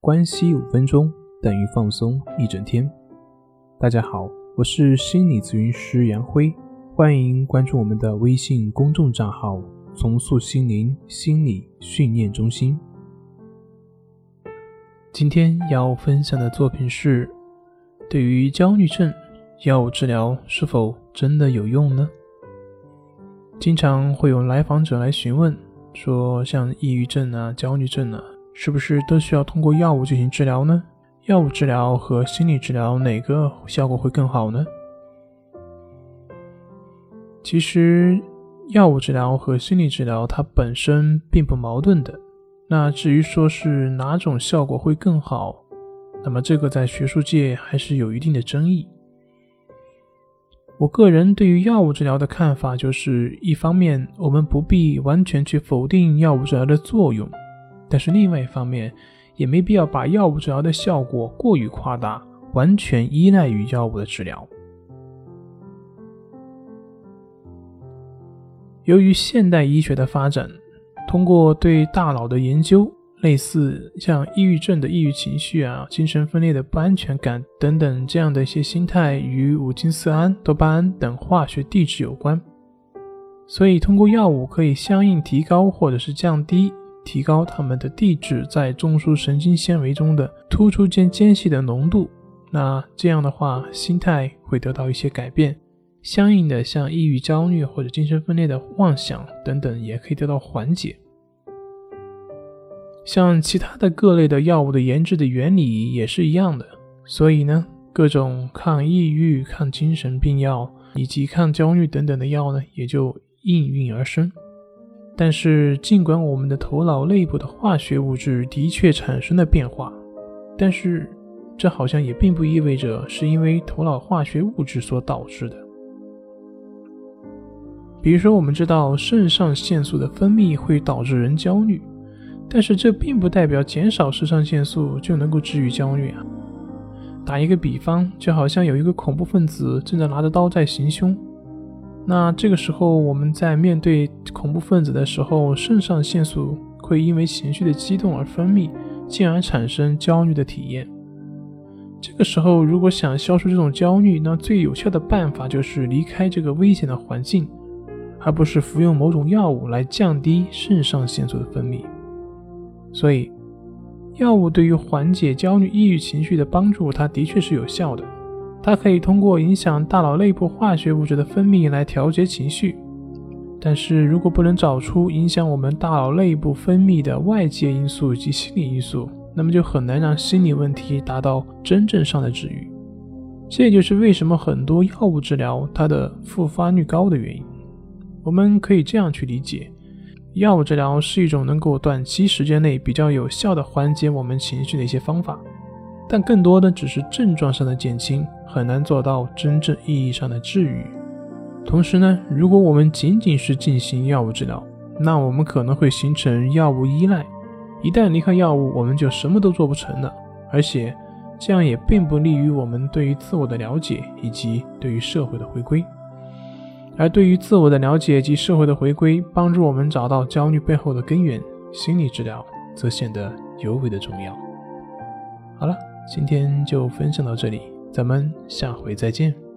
关系五分钟等于放松一整天。大家好，我是心理咨询师杨辉，欢迎关注我们的微信公众账号“重塑心灵心理训练中心”。今天要分享的作品是：对于焦虑症，药物治疗是否真的有用呢？经常会有来访者来询问，说像抑郁症啊、焦虑症啊。是不是都需要通过药物进行治疗呢？药物治疗和心理治疗哪个效果会更好呢？其实，药物治疗和心理治疗它本身并不矛盾的。那至于说是哪种效果会更好，那么这个在学术界还是有一定的争议。我个人对于药物治疗的看法就是：一方面，我们不必完全去否定药物治疗的作用。但是另外一方面，也没必要把药物治疗的效果过于夸大，完全依赖于药物的治疗。由于现代医学的发展，通过对大脑的研究，类似像抑郁症的抑郁情绪啊、精神分裂的不安全感等等这样的一些心态，与五羟色胺、多巴胺等化学地质有关，所以通过药物可以相应提高或者是降低。提高它们的地质在中枢神经纤维中的突出间间隙的浓度，那这样的话，心态会得到一些改变，相应的像抑郁、焦虑或者精神分裂的妄想等等也可以得到缓解。像其他的各类的药物的研制的原理也是一样的，所以呢，各种抗抑郁、抗精神病药以及抗焦虑等等的药呢，也就应运而生。但是，尽管我们的头脑内部的化学物质的确产生了变化，但是这好像也并不意味着是因为头脑化学物质所导致的。比如说，我们知道肾上腺素的分泌会导致人焦虑，但是这并不代表减少肾上腺素就能够治愈焦虑啊。打一个比方，就好像有一个恐怖分子正在拿着刀在行凶。那这个时候，我们在面对恐怖分子的时候，肾上腺素会因为情绪的激动而分泌，进而产生焦虑的体验。这个时候，如果想消除这种焦虑，那最有效的办法就是离开这个危险的环境，而不是服用某种药物来降低肾上腺素的分泌。所以，药物对于缓解焦虑、抑郁情绪的帮助，它的确是有效的。它可以通过影响大脑内部化学物质的分泌来调节情绪，但是如果不能找出影响我们大脑内部分泌的外界因素及心理因素，那么就很难让心理问题达到真正上的治愈。这也就是为什么很多药物治疗它的复发率高的原因。我们可以这样去理解：药物治疗是一种能够短期时间内比较有效的缓解我们情绪的一些方法。但更多的只是症状上的减轻，很难做到真正意义上的治愈。同时呢，如果我们仅仅是进行药物治疗，那我们可能会形成药物依赖。一旦离开药物，我们就什么都做不成了。而且，这样也并不利于我们对于自我的了解以及对于社会的回归。而对于自我的了解及社会的回归，帮助我们找到焦虑背后的根源，心理治疗则显得尤为的重要。好了。今天就分享到这里，咱们下回再见。